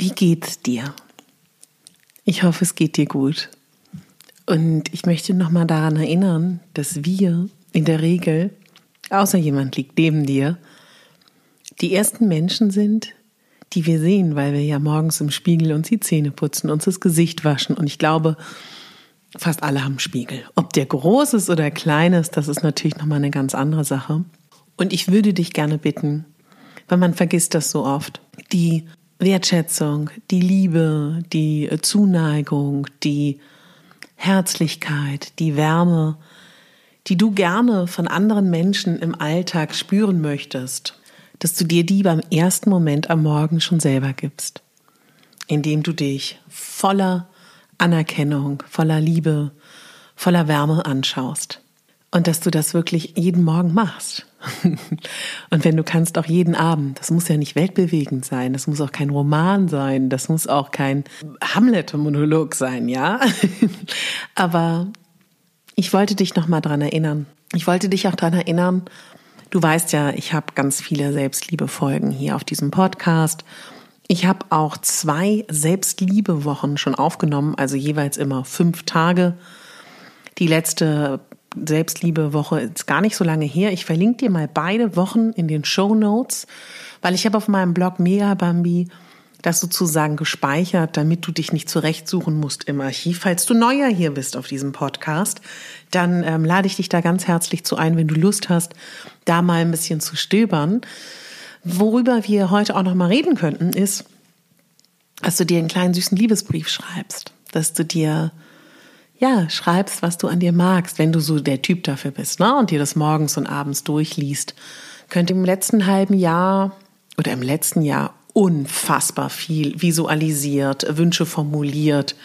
Wie geht's dir? Ich hoffe, es geht dir gut. Und ich möchte nochmal daran erinnern, dass wir in der Regel, außer jemand liegt neben dir, die ersten Menschen sind, die wir sehen, weil wir ja morgens im Spiegel uns die Zähne putzen, uns das Gesicht waschen. Und ich glaube, fast alle haben Spiegel. Ob der groß ist oder klein ist, das ist natürlich nochmal eine ganz andere Sache. Und ich würde dich gerne bitten, weil man vergisst das so oft, die Wertschätzung, die Liebe, die Zuneigung, die Herzlichkeit, die Wärme, die du gerne von anderen Menschen im Alltag spüren möchtest, dass du dir die beim ersten Moment am Morgen schon selber gibst, indem du dich voller Anerkennung, voller Liebe, voller Wärme anschaust und dass du das wirklich jeden Morgen machst. Und wenn du kannst, auch jeden Abend. Das muss ja nicht weltbewegend sein, das muss auch kein Roman sein, das muss auch kein Hamlet-Monolog sein, ja. Aber ich wollte dich nochmal dran erinnern. Ich wollte dich auch dran erinnern, du weißt ja, ich habe ganz viele Selbstliebe-Folgen hier auf diesem Podcast. Ich habe auch zwei Selbstliebe-Wochen schon aufgenommen, also jeweils immer fünf Tage. Die letzte Selbstliebe-Woche ist gar nicht so lange her. Ich verlinke dir mal beide Wochen in den Show Notes, weil ich habe auf meinem Blog Mega Bambi das sozusagen gespeichert, damit du dich nicht zurechtsuchen musst im Archiv. Falls du neuer hier bist auf diesem Podcast, dann ähm, lade ich dich da ganz herzlich zu ein, wenn du Lust hast, da mal ein bisschen zu stöbern. Worüber wir heute auch noch mal reden könnten, ist, dass du dir einen kleinen süßen Liebesbrief schreibst, dass du dir ja, schreibst, was du an dir magst, wenn du so der Typ dafür bist, ne? Und dir das morgens und abends durchliest. Könnte im letzten halben Jahr oder im letzten Jahr unfassbar viel visualisiert, Wünsche formuliert,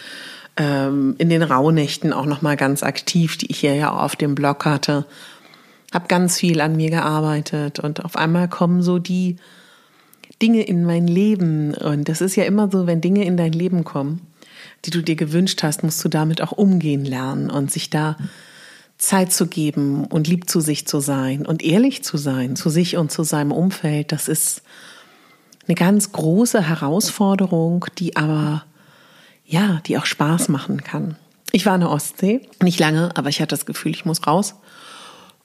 ähm, in den Rauhnächten auch nochmal ganz aktiv, die ich hier ja auf dem Blog hatte. Hab ganz viel an mir gearbeitet und auf einmal kommen so die Dinge in mein Leben. Und das ist ja immer so, wenn Dinge in dein Leben kommen die du dir gewünscht hast, musst du damit auch umgehen lernen und sich da Zeit zu geben und lieb zu sich zu sein und ehrlich zu sein, zu sich und zu seinem Umfeld. Das ist eine ganz große Herausforderung, die aber, ja, die auch Spaß machen kann. Ich war in der Ostsee, nicht lange, aber ich hatte das Gefühl, ich muss raus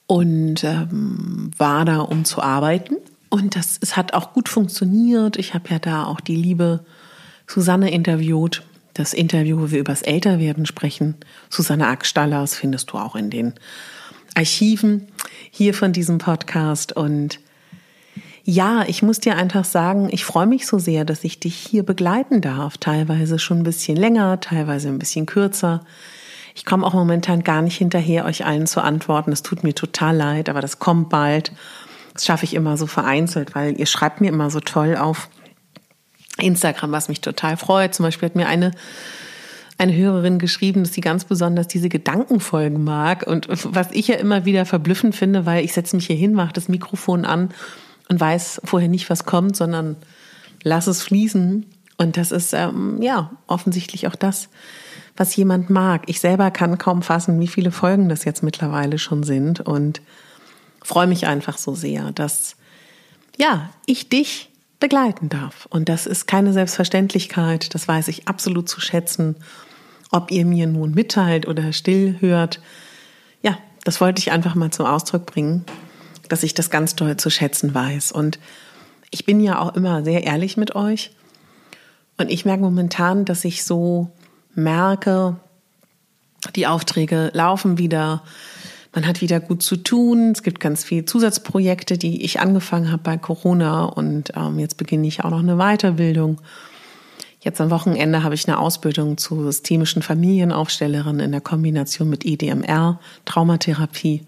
und ähm, war da, um zu arbeiten. Und das es hat auch gut funktioniert. Ich habe ja da auch die liebe Susanne interviewt das Interview, wo wir über das Älterwerden sprechen, Susanne Ackstallers, findest du auch in den Archiven hier von diesem Podcast. Und ja, ich muss dir einfach sagen, ich freue mich so sehr, dass ich dich hier begleiten darf. Teilweise schon ein bisschen länger, teilweise ein bisschen kürzer. Ich komme auch momentan gar nicht hinterher, euch allen zu antworten. Es tut mir total leid, aber das kommt bald. Das schaffe ich immer so vereinzelt, weil ihr schreibt mir immer so toll auf Instagram, was mich total freut. Zum Beispiel hat mir eine eine Hörerin geschrieben, dass sie ganz besonders diese Gedankenfolgen mag. Und was ich ja immer wieder verblüffend finde, weil ich setze mich hier hin, mache das Mikrofon an und weiß vorher nicht, was kommt, sondern lass es fließen. Und das ist ähm, ja offensichtlich auch das, was jemand mag. Ich selber kann kaum fassen, wie viele Folgen das jetzt mittlerweile schon sind und freue mich einfach so sehr, dass ja, ich dich begleiten darf. Und das ist keine Selbstverständlichkeit, das weiß ich absolut zu schätzen. Ob ihr mir nun mitteilt oder still hört, ja, das wollte ich einfach mal zum Ausdruck bringen, dass ich das ganz doll zu schätzen weiß. Und ich bin ja auch immer sehr ehrlich mit euch. Und ich merke momentan, dass ich so merke, die Aufträge laufen wieder, man hat wieder gut zu tun. Es gibt ganz viele Zusatzprojekte, die ich angefangen habe bei Corona und ähm, jetzt beginne ich auch noch eine Weiterbildung. Jetzt am Wochenende habe ich eine Ausbildung zur systemischen Familienaufstellerin in der Kombination mit EDMR, Traumatherapie.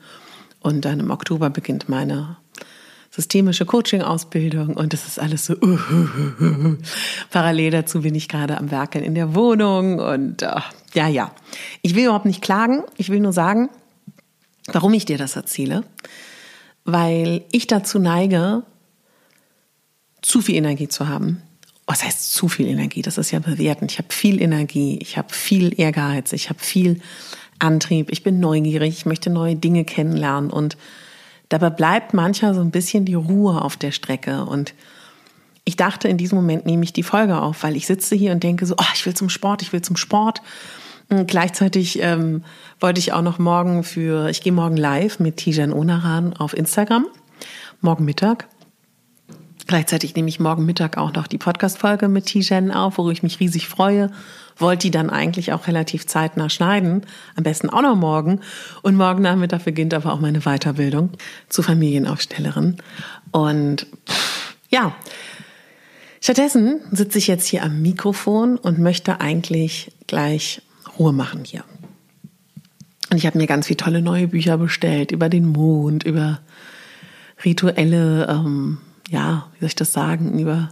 Und dann im Oktober beginnt meine systemische Coaching-Ausbildung und das ist alles so. Uh, uh, uh, Parallel dazu bin ich gerade am Werkeln in der Wohnung und uh, ja, ja. Ich will überhaupt nicht klagen. Ich will nur sagen, warum ich dir das erzähle. Weil ich dazu neige, zu viel Energie zu haben. Was heißt zu viel Energie? Das ist ja bewertend. Ich habe viel Energie, ich habe viel Ehrgeiz, ich habe viel Antrieb, ich bin neugierig, ich möchte neue Dinge kennenlernen und dabei bleibt manchmal so ein bisschen die Ruhe auf der Strecke und ich dachte, in diesem Moment nehme ich die Folge auf, weil ich sitze hier und denke so, oh, ich will zum Sport, ich will zum Sport. Und gleichzeitig ähm, wollte ich auch noch morgen für, ich gehe morgen live mit Tijan Onaran auf Instagram, morgen Mittag. Gleichzeitig nehme ich morgen Mittag auch noch die Podcast-Folge mit Tijan auf, worüber ich mich riesig freue. Wollte die dann eigentlich auch relativ zeitnah schneiden. Am besten auch noch morgen. Und morgen Nachmittag beginnt aber auch meine Weiterbildung zur Familienaufstellerin. Und pff, ja, stattdessen sitze ich jetzt hier am Mikrofon und möchte eigentlich gleich Ruhe machen hier. Und ich habe mir ganz viele tolle neue Bücher bestellt über den Mond, über rituelle, ähm, ja, wie soll ich das sagen, über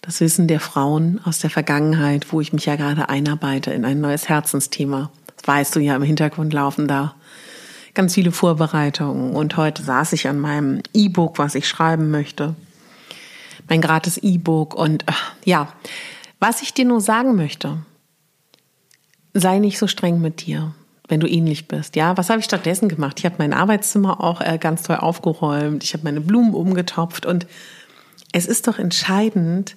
das Wissen der Frauen aus der Vergangenheit, wo ich mich ja gerade einarbeite in ein neues Herzensthema. Das weißt du ja, im Hintergrund laufen da ganz viele Vorbereitungen. Und heute saß ich an meinem E-Book, was ich schreiben möchte. Mein gratis E-Book. Und äh, ja, was ich dir nur sagen möchte, sei nicht so streng mit dir, wenn du ähnlich bist. Ja, was habe ich stattdessen gemacht? Ich habe mein Arbeitszimmer auch äh, ganz toll aufgeräumt. Ich habe meine Blumen umgetopft und es ist doch entscheidend,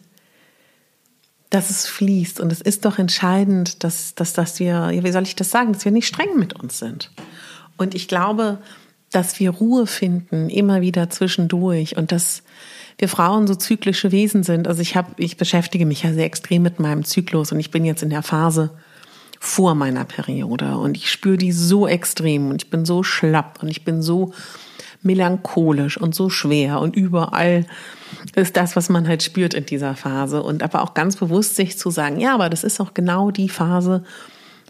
dass es fließt und es ist doch entscheidend, dass, dass, dass wir, wie soll ich das sagen, dass wir nicht streng mit uns sind. Und ich glaube, dass wir Ruhe finden, immer wieder zwischendurch und dass wir Frauen so zyklische Wesen sind. Also ich habe, ich beschäftige mich ja sehr extrem mit meinem Zyklus und ich bin jetzt in der Phase, vor meiner Periode. Und ich spüre die so extrem und ich bin so schlapp und ich bin so melancholisch und so schwer. Und überall ist das, was man halt spürt in dieser Phase. Und aber auch ganz bewusst sich zu sagen, ja, aber das ist auch genau die Phase,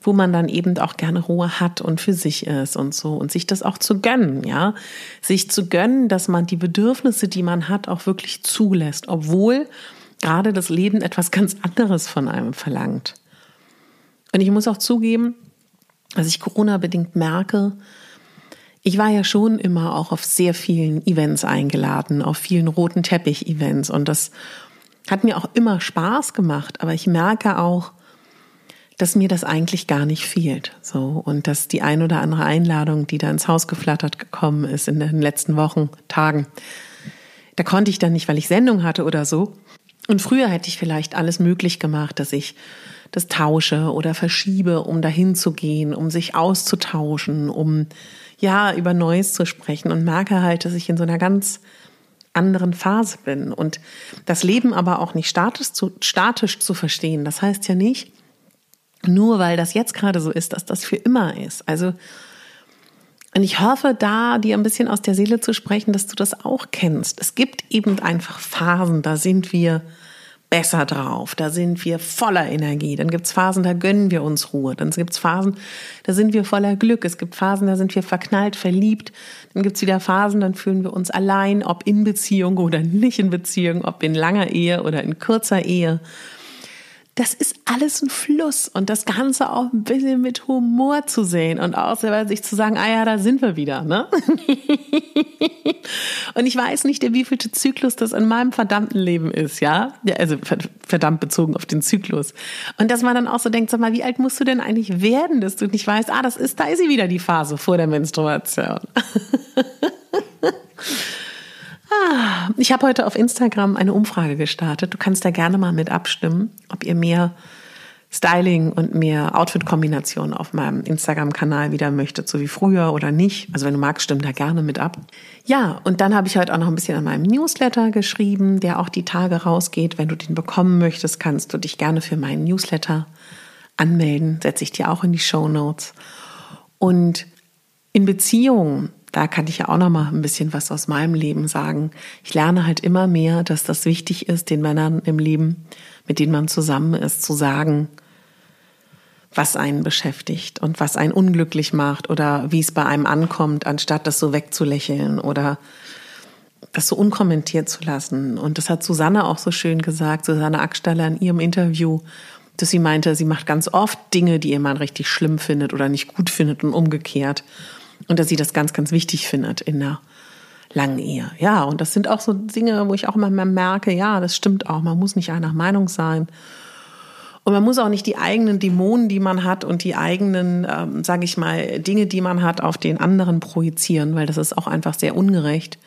wo man dann eben auch gerne Ruhe hat und für sich ist und so. Und sich das auch zu gönnen, ja, sich zu gönnen, dass man die Bedürfnisse, die man hat, auch wirklich zulässt, obwohl gerade das Leben etwas ganz anderes von einem verlangt. Und ich muss auch zugeben, dass ich Corona-bedingt merke, ich war ja schon immer auch auf sehr vielen Events eingeladen, auf vielen roten Teppich-Events. Und das hat mir auch immer Spaß gemacht. Aber ich merke auch, dass mir das eigentlich gar nicht fehlt. So. Und dass die ein oder andere Einladung, die da ins Haus geflattert gekommen ist in den letzten Wochen, Tagen, da konnte ich dann nicht, weil ich Sendung hatte oder so. Und früher hätte ich vielleicht alles möglich gemacht, dass ich das tausche oder verschiebe, um dahin zu gehen, um sich auszutauschen, um ja über Neues zu sprechen und merke halt, dass ich in so einer ganz anderen Phase bin und das Leben aber auch nicht statisch zu, statisch zu verstehen. Das heißt ja nicht, nur weil das jetzt gerade so ist, dass das für immer ist. Also und ich hoffe, da dir ein bisschen aus der Seele zu sprechen, dass du das auch kennst. Es gibt eben einfach Phasen, da sind wir besser drauf, da sind wir voller Energie. Dann gibt's Phasen, da gönnen wir uns Ruhe. Dann gibt's Phasen, da sind wir voller Glück. Es gibt Phasen, da sind wir verknallt, verliebt. Dann gibt's wieder Phasen, dann fühlen wir uns allein, ob in Beziehung oder nicht in Beziehung, ob in langer Ehe oder in kurzer Ehe. Das ist alles ein Fluss und das Ganze auch ein bisschen mit Humor zu sehen und auch selber sich zu sagen, ah ja, da sind wir wieder, ne? Und ich weiß nicht, der wievielte Zyklus das in meinem verdammten Leben ist, ja? ja also verdammt bezogen auf den Zyklus. Und dass man dann auch so denkt, sag mal, wie alt musst du denn eigentlich werden, dass du nicht weißt, ah, das ist, da ist sie wieder die Phase vor der Menstruation. ich habe heute auf Instagram eine Umfrage gestartet. Du kannst da gerne mal mit abstimmen, ob ihr mehr Styling und mehr Outfit-Kombinationen auf meinem Instagram-Kanal wieder möchtet, so wie früher oder nicht. Also wenn du magst, stimm da gerne mit ab. Ja, und dann habe ich heute auch noch ein bisschen an meinem Newsletter geschrieben, der auch die Tage rausgeht. Wenn du den bekommen möchtest, kannst du dich gerne für meinen Newsletter anmelden. Setze ich dir auch in die Show Notes. Und in Beziehungen, da kann ich ja auch noch mal ein bisschen was aus meinem Leben sagen. Ich lerne halt immer mehr, dass das wichtig ist, den Männern im Leben, mit denen man zusammen ist, zu sagen, was einen beschäftigt und was einen unglücklich macht oder wie es bei einem ankommt, anstatt das so wegzulächeln oder das so unkommentiert zu lassen. Und das hat Susanne auch so schön gesagt, Susanne Ackstaller in ihrem Interview, dass sie meinte, sie macht ganz oft Dinge, die ihr Mann richtig schlimm findet oder nicht gut findet und umgekehrt. Und dass sie das ganz, ganz wichtig findet in der langen Ehe. Ja, und das sind auch so Dinge, wo ich auch immer merke, ja, das stimmt auch. Man muss nicht einer Meinung sein. Und man muss auch nicht die eigenen Dämonen, die man hat und die eigenen, ähm, sage ich mal, Dinge, die man hat, auf den anderen projizieren, weil das ist auch einfach sehr ungerecht.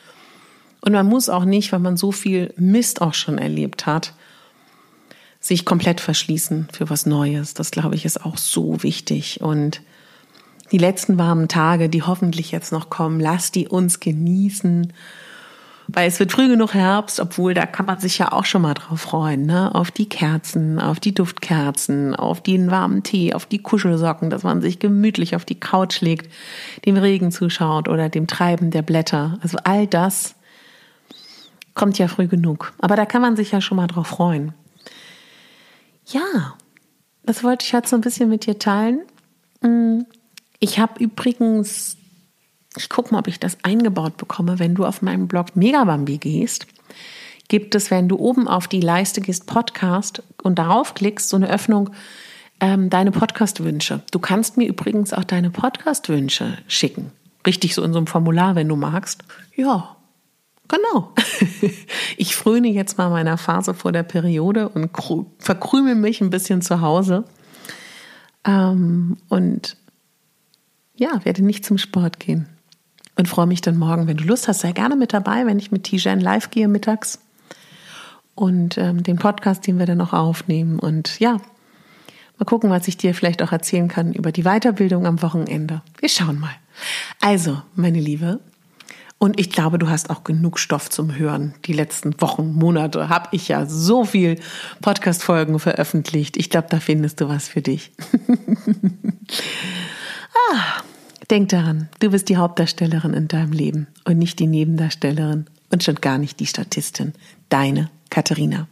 Und man muss auch nicht, weil man so viel Mist auch schon erlebt hat, sich komplett verschließen für was Neues. Das, glaube ich, ist auch so wichtig. Und die letzten warmen Tage, die hoffentlich jetzt noch kommen, lass die uns genießen weil es wird früh genug Herbst, obwohl da kann man sich ja auch schon mal drauf freuen, ne? Auf die Kerzen, auf die Duftkerzen, auf den warmen Tee, auf die Kuschelsocken, dass man sich gemütlich auf die Couch legt, dem Regen zuschaut oder dem Treiben der Blätter. Also all das kommt ja früh genug. Aber da kann man sich ja schon mal drauf freuen. Ja, das wollte ich heute so ein bisschen mit dir teilen. Ich habe übrigens ich gucke mal, ob ich das eingebaut bekomme. Wenn du auf meinem Blog Megabambi gehst, gibt es, wenn du oben auf die Leiste gehst, Podcast und darauf klickst, so eine Öffnung, ähm, deine Podcast-Wünsche. Du kannst mir übrigens auch deine Podcast-Wünsche schicken. Richtig so in so einem Formular, wenn du magst. Ja, genau. ich fröne jetzt mal meiner Phase vor der Periode und verkrümel mich ein bisschen zu Hause. Ähm, und ja, werde nicht zum Sport gehen und freue mich dann morgen, wenn du Lust hast, sei gerne mit dabei, wenn ich mit Tijan live gehe mittags und ähm, den Podcast, den wir dann noch aufnehmen. Und ja, mal gucken, was ich dir vielleicht auch erzählen kann über die Weiterbildung am Wochenende. Wir schauen mal. Also, meine Liebe, und ich glaube, du hast auch genug Stoff zum Hören. Die letzten Wochen, Monate habe ich ja so viel Podcast-Folgen veröffentlicht. Ich glaube, da findest du was für dich. ah. Denk daran, du bist die Hauptdarstellerin in deinem Leben und nicht die Nebendarstellerin und schon gar nicht die Statistin. Deine Katharina.